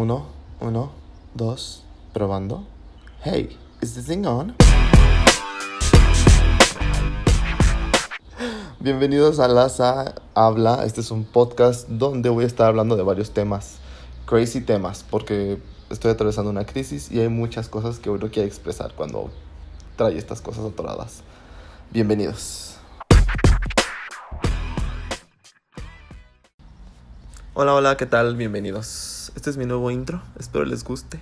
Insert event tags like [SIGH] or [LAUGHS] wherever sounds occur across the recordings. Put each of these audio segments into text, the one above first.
Uno, uno, dos, probando. Hey, is this thing on? Bienvenidos a Laza Habla. Este es un podcast donde voy a estar hablando de varios temas, crazy temas, porque estoy atravesando una crisis y hay muchas cosas que uno quiere expresar cuando trae estas cosas atoradas. Bienvenidos. Hola, hola, ¿qué tal? Bienvenidos. Este es mi nuevo intro, espero les guste.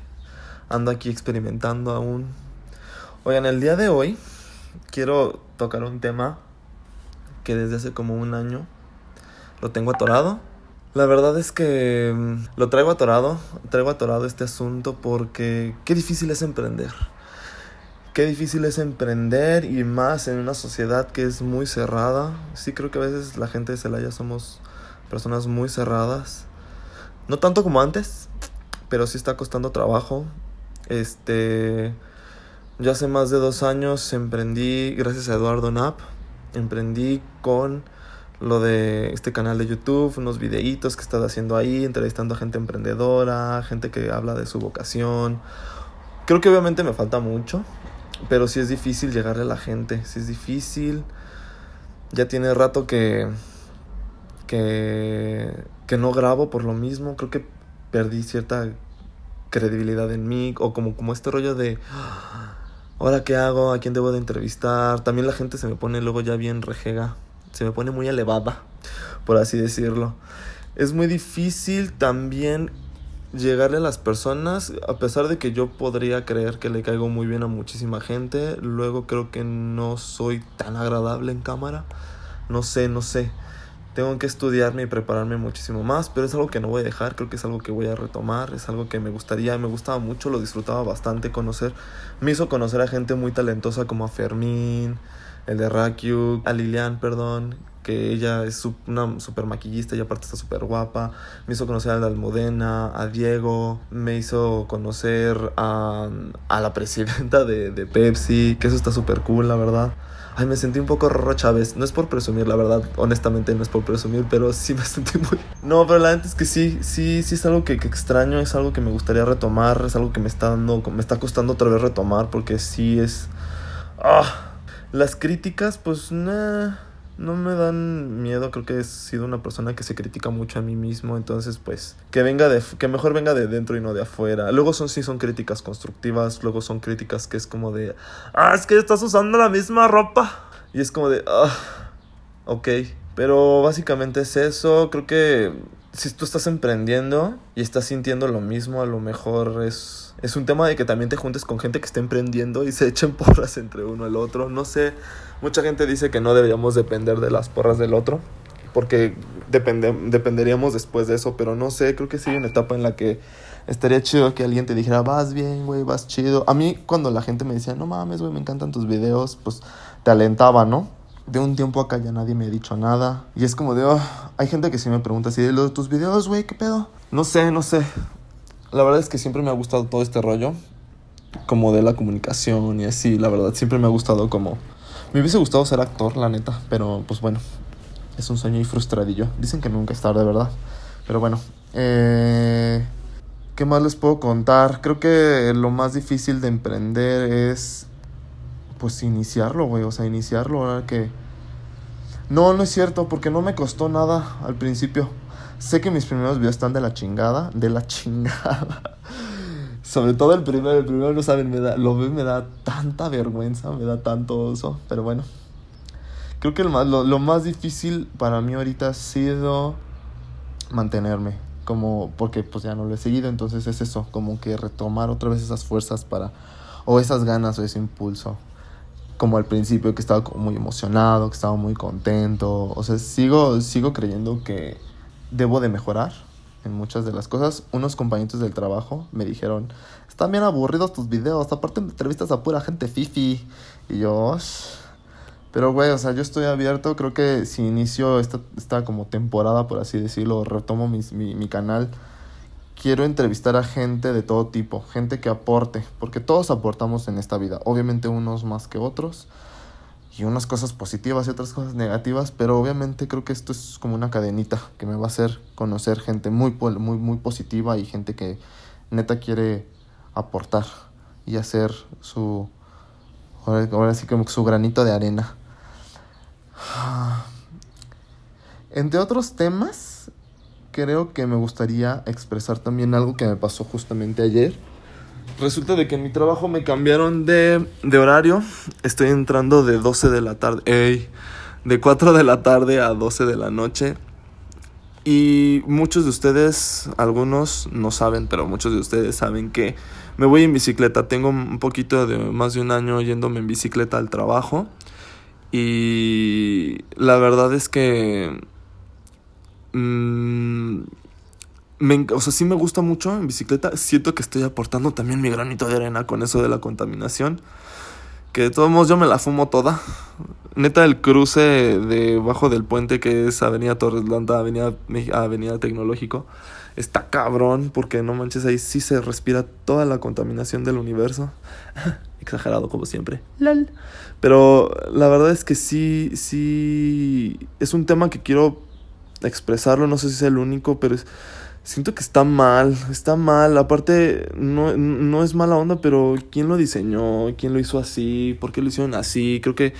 Ando aquí experimentando aún. Oigan, el día de hoy quiero tocar un tema que desde hace como un año lo tengo atorado. La verdad es que mm, lo traigo atorado, traigo atorado este asunto porque qué difícil es emprender. Qué difícil es emprender y más en una sociedad que es muy cerrada. Sí creo que a veces la gente de Celaya somos personas muy cerradas. No tanto como antes, pero sí está costando trabajo. Este, ya hace más de dos años emprendí, gracias a Eduardo Knapp, emprendí con lo de este canal de YouTube, unos videitos que he estado haciendo ahí, entrevistando a gente emprendedora, gente que habla de su vocación. Creo que obviamente me falta mucho, pero sí es difícil llegarle a la gente, sí es difícil. Ya tiene rato que que, que no grabo por lo mismo. Creo que perdí cierta credibilidad en mí. O como, como este rollo de... Ahora qué hago, a quién debo de entrevistar. También la gente se me pone luego ya bien rejega. Se me pone muy elevada, por así decirlo. Es muy difícil también llegarle a las personas, a pesar de que yo podría creer que le caigo muy bien a muchísima gente, luego creo que no soy tan agradable en cámara. No sé, no sé. Tengo que estudiarme y prepararme muchísimo más, pero es algo que no voy a dejar, creo que es algo que voy a retomar, es algo que me gustaría, me gustaba mucho, lo disfrutaba bastante conocer. Me hizo conocer a gente muy talentosa como a Fermín, el de Rakyuk, a Lilian, perdón, que ella es una super maquillista y aparte está súper guapa. Me hizo conocer a la Almudena, a Diego, me hizo conocer a, a la presidenta de, de Pepsi, que eso está súper cool, la verdad. Ay, me sentí un poco Rorro Chávez. No es por presumir, la verdad. Honestamente, no es por presumir, pero sí me sentí muy. [LAUGHS] No, pero la verdad es que sí, sí, sí es algo que, que, extraño, es algo que me gustaría retomar, es algo que me está dando, me está costando otra vez retomar, porque sí es. Ah. Las críticas, pues, nah no me dan miedo, creo que he sido una persona que se critica mucho a mí mismo, entonces pues que venga de que mejor venga de dentro y no de afuera. Luego son sí son críticas constructivas, luego son críticas que es como de, "Ah, es que estás usando la misma ropa." Y es como de, "Ah, ok." Pero básicamente es eso, creo que si tú estás emprendiendo y estás sintiendo lo mismo, a lo mejor es es un tema de que también te juntes con gente que está emprendiendo y se echen [LAUGHS] porras entre uno el otro. No sé, mucha gente dice que no deberíamos depender de las porras del otro, porque depende, dependeríamos después de eso, pero no sé, creo que sí hay una etapa en la que estaría chido que alguien te dijera, vas bien, güey, vas chido. A mí cuando la gente me decía, no mames, güey, me encantan tus videos, pues te alentaba, ¿no? De un tiempo acá ya nadie me ha dicho nada. Y es como de, oh, hay gente que sí me pregunta así, de los tus videos, güey, ¿qué pedo? No sé, no sé. La verdad es que siempre me ha gustado todo este rollo, como de la comunicación y así, la verdad, siempre me ha gustado como... Me hubiese gustado ser actor, la neta, pero pues bueno, es un sueño y frustradillo. Dicen que nunca es tarde, ¿verdad? Pero bueno, eh, ¿qué más les puedo contar? Creo que lo más difícil de emprender es, pues, iniciarlo, güey, o sea, iniciarlo, ahora que... No, no es cierto, porque no me costó nada al principio. Sé que mis primeros videos están de la chingada, de la chingada. [LAUGHS] Sobre todo el primero, el primero no saben, me da, lo veo me da tanta vergüenza, me da tanto oso, pero bueno. Creo que lo más, lo, lo más difícil para mí ahorita ha sido mantenerme, como porque pues ya no lo he seguido, entonces es eso, como que retomar otra vez esas fuerzas para, o esas ganas o ese impulso como al principio que estaba muy emocionado, que estaba muy contento. O sea, sigo, sigo creyendo que debo de mejorar en muchas de las cosas. Unos compañeros del trabajo me dijeron, están bien aburridos tus videos, aparte entrevistas a pura gente fifi. Y yo, pero güey, o sea, yo estoy abierto, creo que si inicio esta, esta como temporada, por así decirlo, retomo mi, mi canal, quiero entrevistar a gente de todo tipo, gente que aporte, porque todos aportamos en esta vida, obviamente unos más que otros y unas cosas positivas y otras cosas negativas, pero obviamente creo que esto es como una cadenita que me va a hacer conocer gente muy, muy, muy positiva y gente que neta quiere aportar y hacer su, ahora sí como su granito de arena. Entre otros temas, creo que me gustaría expresar también algo que me pasó justamente ayer Resulta de que en mi trabajo me cambiaron de, de horario. Estoy entrando de 12 de la tarde. Ey, de 4 de la tarde a 12 de la noche. Y muchos de ustedes, algunos no saben, pero muchos de ustedes saben que me voy en bicicleta. Tengo un poquito de más de un año yéndome en bicicleta al trabajo. Y la verdad es que... Mmm, me, o sea, sí me gusta mucho en bicicleta. Siento que estoy aportando también mi granito de arena con eso de la contaminación. Que de todos modos yo me la fumo toda. Neta, el cruce debajo del puente que es Avenida Torres Landa, Avenida, Avenida Tecnológico, está cabrón porque no manches, ahí sí se respira toda la contaminación del universo. [LAUGHS] Exagerado como siempre. Lol. Pero la verdad es que sí, sí, es un tema que quiero expresarlo, no sé si es el único, pero siento que está mal, está mal. Aparte, no, no es mala onda, pero ¿quién lo diseñó? ¿Quién lo hizo así? ¿Por qué lo hicieron así? Creo que,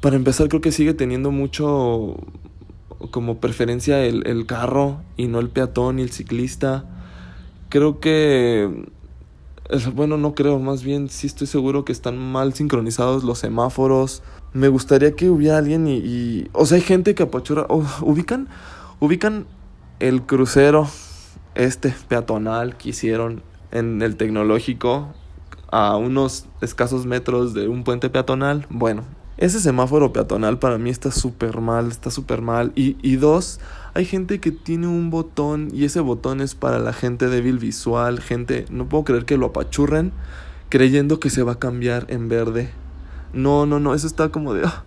para empezar, creo que sigue teniendo mucho como preferencia el, el carro y no el peatón y el ciclista. Creo que, bueno, no creo, más bien sí estoy seguro que están mal sincronizados los semáforos. Me gustaría que hubiera alguien y, o sea, hay gente que apachura, ubican, ubican el crucero este peatonal que hicieron en el tecnológico a unos escasos metros de un puente peatonal, bueno, ese semáforo peatonal para mí está súper mal, está súper mal. Y, y dos, hay gente que tiene un botón y ese botón es para la gente débil visual, gente, no puedo creer que lo apachurren creyendo que se va a cambiar en verde. No, no, no, eso está como de... Ah,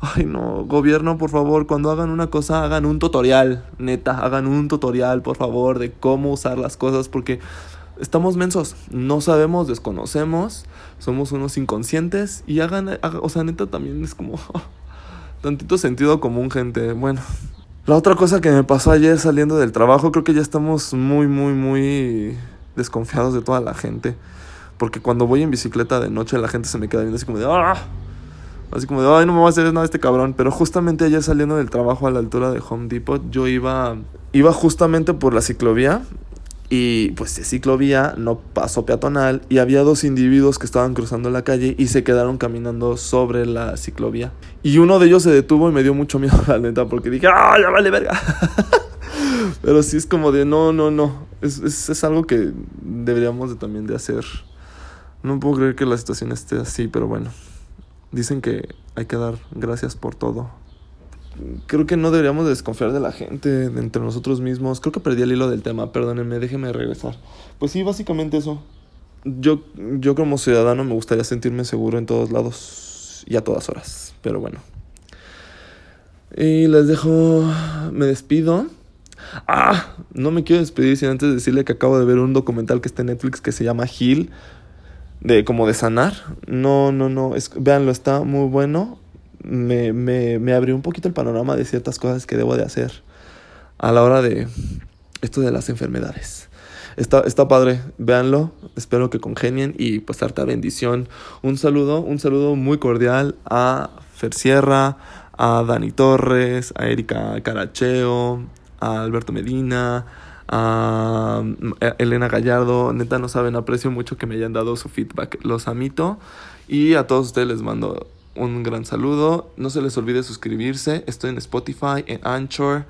Ay, no, gobierno, por favor, cuando hagan una cosa, hagan un tutorial, neta, hagan un tutorial, por favor, de cómo usar las cosas, porque estamos mensos, no sabemos, desconocemos, somos unos inconscientes y hagan, o sea, neta, también es como [LAUGHS] tantito sentido común, gente. Bueno, la otra cosa que me pasó ayer saliendo del trabajo, creo que ya estamos muy, muy, muy desconfiados de toda la gente, porque cuando voy en bicicleta de noche, la gente se me queda viendo así como de, ¡ah! Así como de, ay, no me va a hacer nada este cabrón. Pero justamente ayer saliendo del trabajo a la altura de Home Depot, yo iba, iba justamente por la ciclovía. Y pues de ciclovía no pasó peatonal y había dos individuos que estaban cruzando la calle y se quedaron caminando sobre la ciclovía. Y uno de ellos se detuvo y me dio mucho [LAUGHS] miedo, la neta, porque dije, ¡ah, ya vale verga! [LAUGHS] Pero sí es como de, no, no, no. Es, es, es algo que deberíamos de, también de hacer. No puedo creer que la situación esté así, pero bueno. Dicen que hay que dar gracias por todo. Creo que no deberíamos desconfiar de la gente, de entre nosotros mismos. Creo que perdí el hilo del tema, perdónenme, déjenme regresar. Pues sí, básicamente eso. Yo, yo como ciudadano me gustaría sentirme seguro en todos lados y a todas horas. Pero bueno. Y les dejo, me despido. Ah, no me quiero despedir sin antes decirle que acabo de ver un documental que está en Netflix que se llama Hill de como de sanar. No, no, no, es, véanlo, está muy bueno. Me, me, me abrió un poquito el panorama de ciertas cosas que debo de hacer a la hora de esto de las enfermedades. Está, está padre, véanlo, espero que congenien y pues harta bendición. Un saludo, un saludo muy cordial a Fer Sierra, a Dani Torres, a Erika Caracheo, a Alberto Medina, a Elena Gallardo. Neta, no saben, aprecio mucho que me hayan dado su feedback. Los amito. Y a todos ustedes les mando un gran saludo. No se les olvide suscribirse. Estoy en Spotify, en Anchor.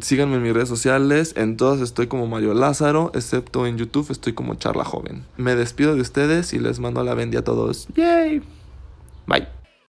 síganme en mis redes sociales. En todas estoy como Mario Lázaro, excepto en YouTube estoy como Charla Joven. Me despido de ustedes y les mando la bendia a todos. Yay. Bye.